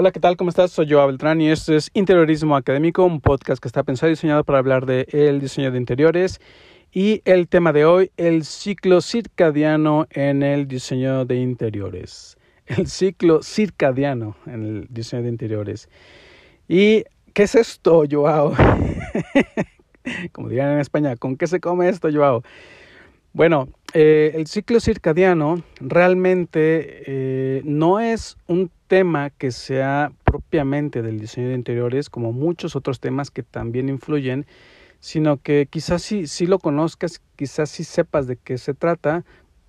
Hola, ¿qué tal? ¿Cómo estás? Soy Joa Beltrán y esto es Interiorismo Académico, un podcast que está pensado y diseñado para hablar de el diseño de interiores y el tema de hoy, el ciclo circadiano en el diseño de interiores. El ciclo circadiano en el diseño de interiores. ¿Y qué es esto, Joao? Como dirían en España, ¿con qué se come esto, Joao? Bueno, eh, el ciclo circadiano realmente eh, no es un tema que sea propiamente del diseño de interiores, como muchos otros temas que también influyen, sino que quizás sí, lo conozcas, quizás sí sepas de qué se trata,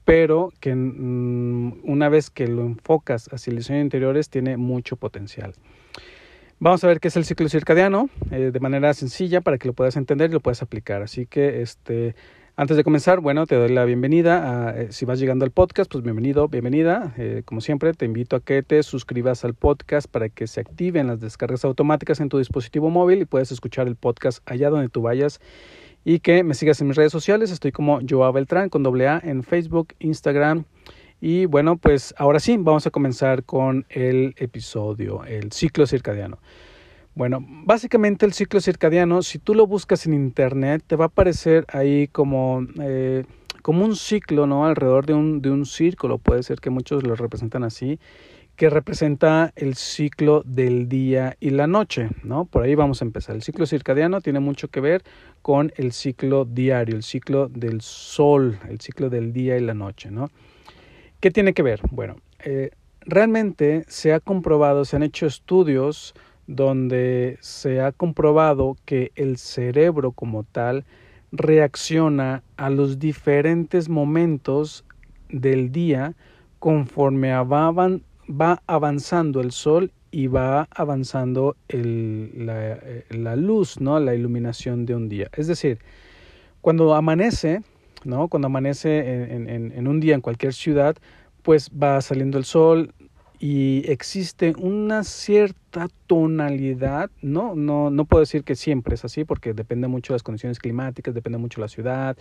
pero que mm, una vez que lo enfocas hacia el diseño de interiores tiene mucho potencial. Vamos a ver qué es el ciclo circadiano eh, de manera sencilla para que lo puedas entender y lo puedas aplicar. Así que este antes de comenzar, bueno, te doy la bienvenida. A, eh, si vas llegando al podcast, pues bienvenido, bienvenida. Eh, como siempre, te invito a que te suscribas al podcast para que se activen las descargas automáticas en tu dispositivo móvil y puedas escuchar el podcast allá donde tú vayas. Y que me sigas en mis redes sociales. Estoy como Joao Beltrán con doble A en Facebook, Instagram. Y bueno, pues ahora sí, vamos a comenzar con el episodio, el ciclo circadiano. Bueno, básicamente el ciclo circadiano, si tú lo buscas en internet, te va a aparecer ahí como, eh, como un ciclo, ¿no? Alrededor de un, de un círculo, puede ser que muchos lo representan así, que representa el ciclo del día y la noche, ¿no? Por ahí vamos a empezar. El ciclo circadiano tiene mucho que ver con el ciclo diario, el ciclo del sol, el ciclo del día y la noche, ¿no? ¿Qué tiene que ver? Bueno, eh, realmente se ha comprobado, se han hecho estudios, donde se ha comprobado que el cerebro como tal reacciona a los diferentes momentos del día conforme va, va avanzando el sol y va avanzando eh, la, luz, ¿no? la iluminación de un día. Es decir, cuando amanece, ¿no? cuando amanece en, en un día en cualquier ciudad, pues va saliendo el sol, y existe una cierta tonalidad, no, no, no puedo decir que siempre es así porque depende mucho de las condiciones climáticas, depende mucho de la ciudad,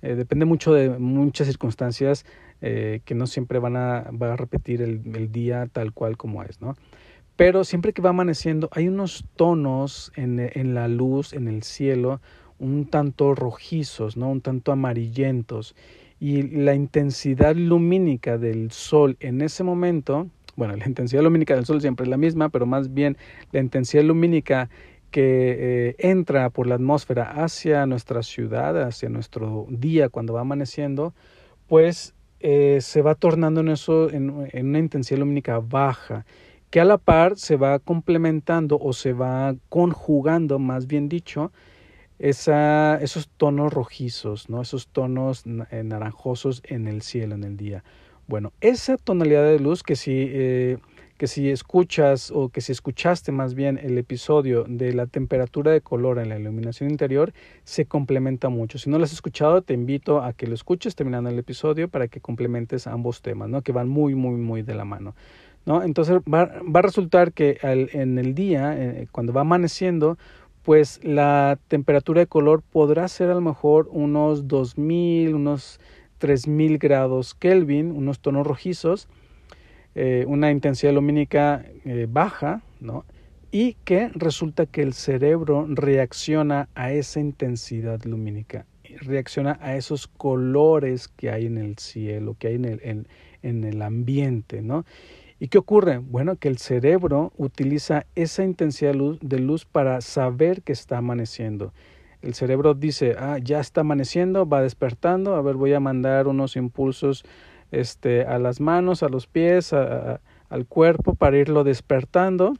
eh, depende mucho de muchas circunstancias eh, que no siempre van a, va a repetir el, el, día tal cual como es, ¿no? Pero siempre que va amaneciendo hay unos tonos en, en la luz, en el cielo, un tanto rojizos, ¿no? Un tanto amarillentos y la intensidad lumínica del sol en ese momento bueno, la intensidad lumínica del Sol siempre es la misma, pero más bien la intensidad lumínica que eh, entra por la atmósfera hacia nuestra ciudad, hacia nuestro día cuando va amaneciendo, pues eh, se va tornando en eso en, en, una intensidad lumínica baja, que a la par se va complementando o se va conjugando, más bien dicho, esa, esos tonos rojizos, ¿no? esos tonos eh, naranjosos en el cielo, en el día. Bueno, esa tonalidad de luz que si, eh, que si escuchas o que si escuchaste más bien el episodio de la temperatura de color en la iluminación interior, se complementa mucho. Si no lo has escuchado, te invito a que lo escuches terminando el episodio para que complementes ambos temas, ¿no? que van muy, muy, muy de la mano. ¿no? Entonces va, va a resultar que al, en el día, eh, cuando va amaneciendo, pues la temperatura de color podrá ser a lo mejor unos 2000, unos 3000 grados Kelvin, unos tonos rojizos, eh, una intensidad lumínica eh, baja, ¿no? Y que resulta que el cerebro reacciona a esa intensidad lumínica, reacciona a esos colores que hay en el cielo, que hay en el, en, el ambiente, ¿no? ¿Y qué ocurre? Bueno, que el cerebro utiliza esa intensidad de luz para saber que está amaneciendo el cerebro dice, ah, ya está amaneciendo, va despertando, a ver, voy a mandar unos impulsos este, a las manos, a los pies, al cuerpo para irlo despertando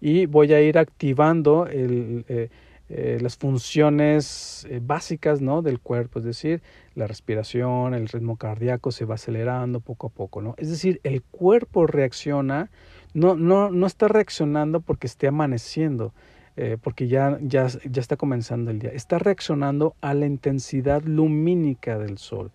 y voy a ir activando eh, eh, las funciones eh, básicas ¿no? del cuerpo, es decir, la respiración, el ritmo cardíaco se va acelerando poco a poco, ¿no? Es decir, el cuerpo reacciona, no, no, no está reaccionando porque esté amaneciendo, eh, porque ya, ya, ya está comenzando el día, está reaccionando a la intensidad lumínica del sol.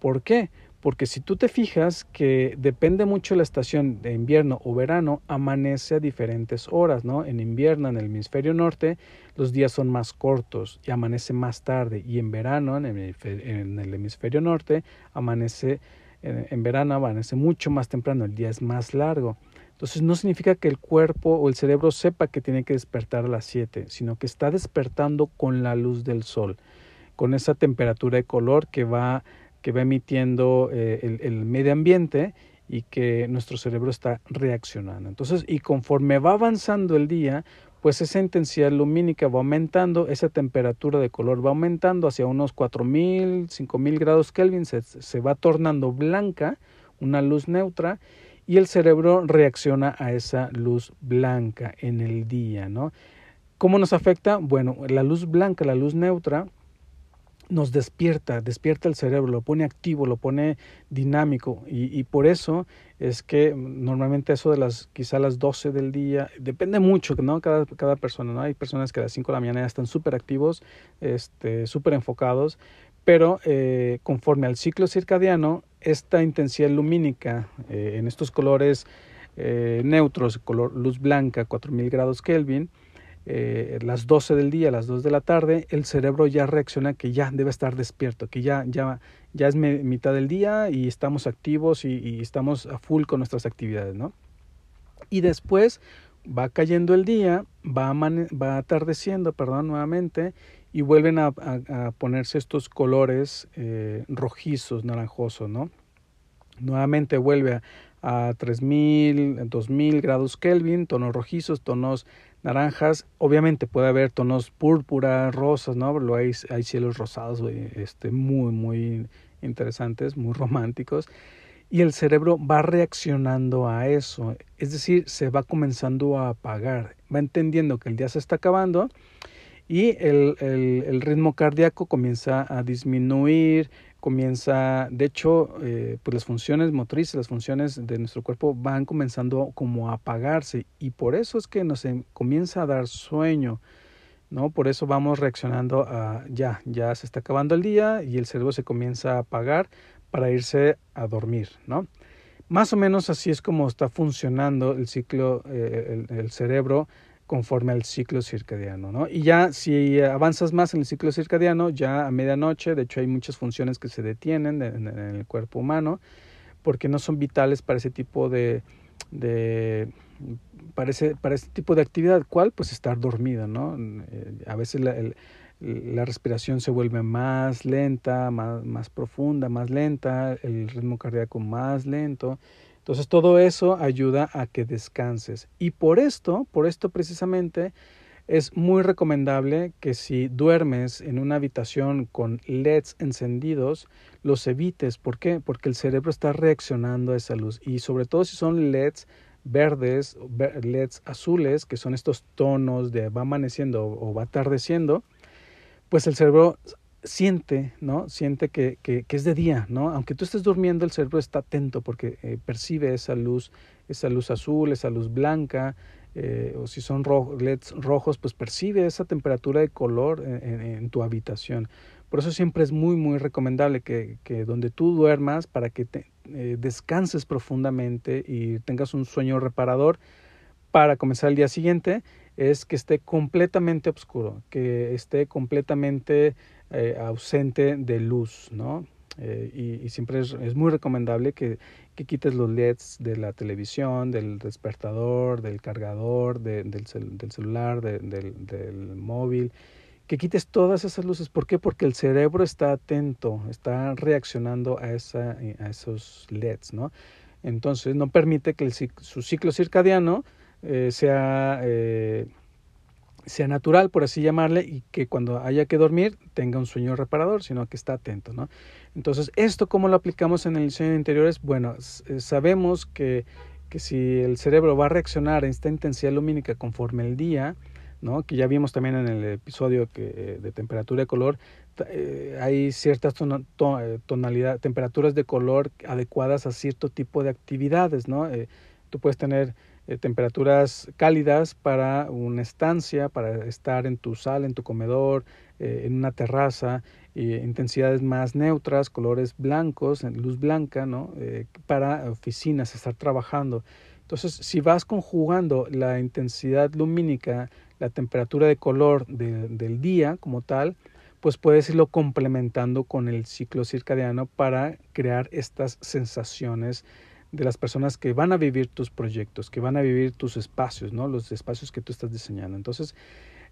¿Por qué? Porque si tú te fijas que depende mucho de la estación de invierno o verano, amanece a diferentes horas, ¿no? En invierno, en el hemisferio norte, los días son más cortos y amanece más tarde. Y en verano, en el, hemisferio norte, amanece, en verano amanece mucho más temprano, el día es más largo. Entonces no significa que el cuerpo o el cerebro sepa que tiene que despertar a las 7, sino que está despertando con la luz del sol, con esa temperatura de color que va, que va emitiendo eh, el, el medio ambiente y que nuestro cerebro está reaccionando. Entonces, y conforme va avanzando el día, pues esa intensidad lumínica va aumentando, esa temperatura de color va aumentando hacia unos 4000, 5000 grados Kelvin, se, se va tornando blanca, una luz neutra, y el cerebro reacciona a esa luz blanca en el día, ¿no? ¿Cómo nos afecta? Bueno, la luz blanca, la luz neutra, nos despierta, despierta el cerebro, lo pone activo, lo pone dinámico y, por eso es que normalmente eso de las quizá las 12 del día, depende mucho, ¿no? Cada, persona, ¿no? Hay personas que a las 5 de la mañana ya están súper activos, este, súper enfocados, pero eh, conforme al ciclo circadiano, esta intensidad lumínica eh, en estos colores eh, neutros, color luz blanca, 4000 grados Kelvin, las 12 del día, las 2 de la tarde, el cerebro ya reacciona que ya debe estar despierto, que ya, ya, ya es mitad del día y estamos activos y, y, estamos a full con nuestras actividades, ¿no? Y después va cayendo el día, va, va atardeciendo, perdón, nuevamente, y vuelven a, ponerse estos colores eh, rojizos, naranjosos, ¿no? Nuevamente vuelve a, a 3000, 2000 grados Kelvin, tonos rojizos, tonos naranjas, obviamente puede haber tonos púrpura, rosas, ¿no? Hay, hay cielos rosados, este, muy, muy interesantes, muy románticos. Y el cerebro va reaccionando a eso, es decir, se va comenzando a apagar, va entendiendo que el día se está acabando y el, el, ritmo cardíaco comienza a disminuir, comienza, de hecho, eh, pues las funciones motrices, las funciones de nuestro cuerpo van comenzando como a apagarse y por eso es que nos comienza a dar sueño, ¿no? Por eso vamos reaccionando a ya, ya se está acabando el día y el cerebro se comienza a apagar para irse a dormir, ¿no? Más o menos así es como está funcionando el ciclo, eh, el, el cerebro conforme al ciclo circadiano, ¿no? Y ya si avanzas más en el ciclo circadiano, ya a medianoche, de hecho hay muchas funciones que se detienen en, el cuerpo humano porque no son vitales para ese tipo de, de para, ese, para ese tipo de actividad, ¿cuál? Pues estar dormida, ¿no? Eh, a veces la respiración se vuelve más lenta, más, más profunda, más lenta, el ritmo cardíaco más lento, entonces todo eso ayuda a que descanses. Y por esto, por esto precisamente, es muy recomendable que si duermes en una habitación con LEDs encendidos, los evites. ¿Por qué? Porque el cerebro está reaccionando a esa luz. Y sobre todo si son LEDs verdes, LEDs azules, que son estos tonos de va amaneciendo o va atardeciendo, pues el cerebro siente, ¿no? Siente que, que, que, es de día, ¿no? Aunque tú estés durmiendo, el cerebro está atento porque eh, percibe esa luz, esa luz azul, esa luz blanca, eh, o si son ro LEDs rojos, pues percibe esa temperatura de color en, tu habitación. Por eso siempre es muy, muy recomendable que, que donde tú duermas, para que te, eh, descanses profundamente y tengas un sueño reparador para comenzar el día siguiente, es que esté completamente oscuro, que esté completamente eh, ausente de luz, ¿no? Eh, y, siempre es, muy recomendable que, que, quites los LEDs de la televisión, del despertador, del cargador, de, del, cel, del, celular, de, del, móvil, que quites todas esas luces. ¿Por qué? Porque el cerebro está atento, está reaccionando a, esa, a esos LEDs, ¿no? Entonces no permite que su ciclo circadiano eh, sea eh, sea natural, por así llamarle, y que cuando haya que dormir tenga un sueño reparador, sino que está atento, ¿no? Entonces, ¿esto cómo lo aplicamos en el diseño de interiores? Bueno, eh, sabemos que, que si el cerebro va a reaccionar a esta intensidad lumínica conforme el día, ¿no? Que ya vimos también en el episodio eh, de temperatura de color, hay ciertas temperaturas de color adecuadas a cierto tipo de actividades, ¿no? Tú puedes tener eh, temperaturas cálidas para una estancia, para estar en tu sala, en tu comedor, eh, en una terraza, intensidades más neutras, colores blancos, luz blanca, ¿no? Eh, para oficinas, estar trabajando. Entonces, si vas conjugando la intensidad lumínica, la temperatura de color de, del día como tal, pues puedes irlo complementando con el ciclo circadiano para crear estas sensaciones de las personas que van a vivir tus proyectos, que van a vivir tus espacios, ¿no? Los espacios que tú estás diseñando. Entonces,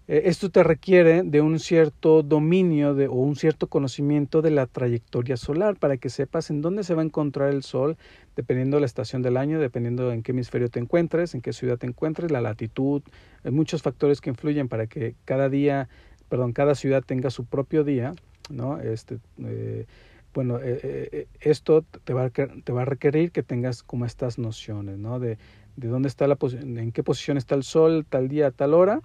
eh, esto te requiere de un cierto dominio de, o un cierto conocimiento de la trayectoria solar para que sepas en dónde se va a encontrar el Sol, dependiendo de la estación del año, dependiendo en qué hemisferio te encuentres, en qué ciudad te encuentres, la latitud, hay muchos factores que influyen para que cada día, perdón, cada ciudad tenga su propio día, ¿no? Este, eh, bueno, eh, esto te va, a, te va a requerir que tengas como estas nociones, ¿no? De, de dónde está la en qué posición está el sol tal día, tal hora,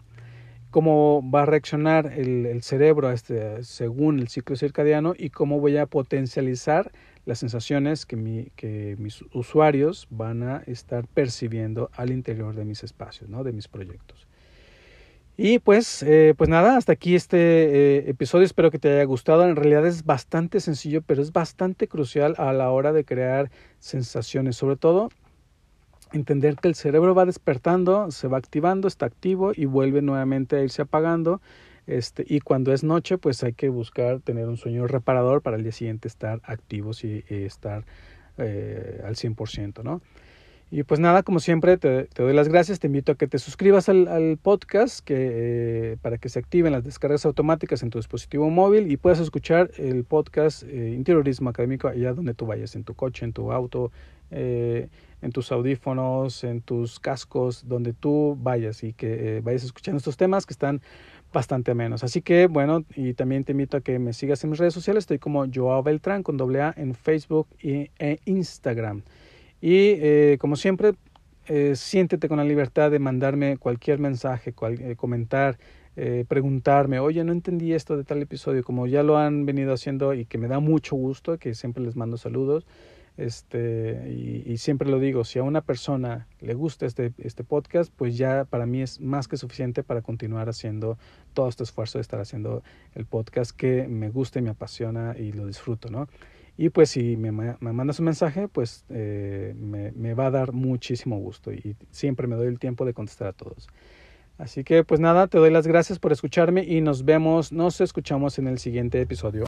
cómo va a reaccionar el, cerebro este, según el ciclo circadiano y cómo voy a potencializar las sensaciones que, que mis usuarios van a estar percibiendo al interior de mis espacios, ¿no? de mis proyectos. Y pues, eh, pues nada, hasta aquí este eh, episodio. Espero que te haya gustado. En realidad es bastante sencillo, pero es bastante crucial a la hora de crear sensaciones. Sobre todo entender que el cerebro va despertando, se va activando, está activo y vuelve nuevamente a irse apagando. Este, y cuando es noche, pues hay que buscar tener un sueño reparador para el día siguiente estar activos y, estar eh, al 100%, ¿no? Y pues nada, como siempre, te, doy las gracias. Te invito a que te suscribas al, podcast que, eh, para que se activen las descargas automáticas en tu dispositivo móvil y puedas escuchar el podcast eh, Interiorismo Académico allá donde tú vayas, en tu coche, en tu auto, eh, en tus audífonos, en tus cascos, donde tú vayas y que vayas escuchando estos temas que están bastante menos. Así que bueno, y también te invito a que me sigas en mis redes sociales. Estoy como Joao Beltrán con doble A en Facebook e Instagram. Y eh, como siempre, eh, siéntete con la libertad de mandarme cualquier mensaje, cual, eh, comentar, eh, preguntarme, oye, no entendí esto de tal episodio, como ya lo han venido haciendo y que me da mucho gusto, que siempre les mando saludos. Este, y, y, siempre lo digo, si a una persona le gusta este, este podcast, pues ya para mí es más que suficiente para continuar haciendo todo este esfuerzo de estar haciendo el podcast que me gusta y me apasiona y lo disfruto, ¿no? Y pues si me, me mandas un mensaje, pues eh, me, me, va a dar muchísimo gusto y siempre me doy el tiempo de contestar a todos. Así que pues nada, te doy las gracias por escucharme y nos vemos, nos escuchamos en el siguiente episodio.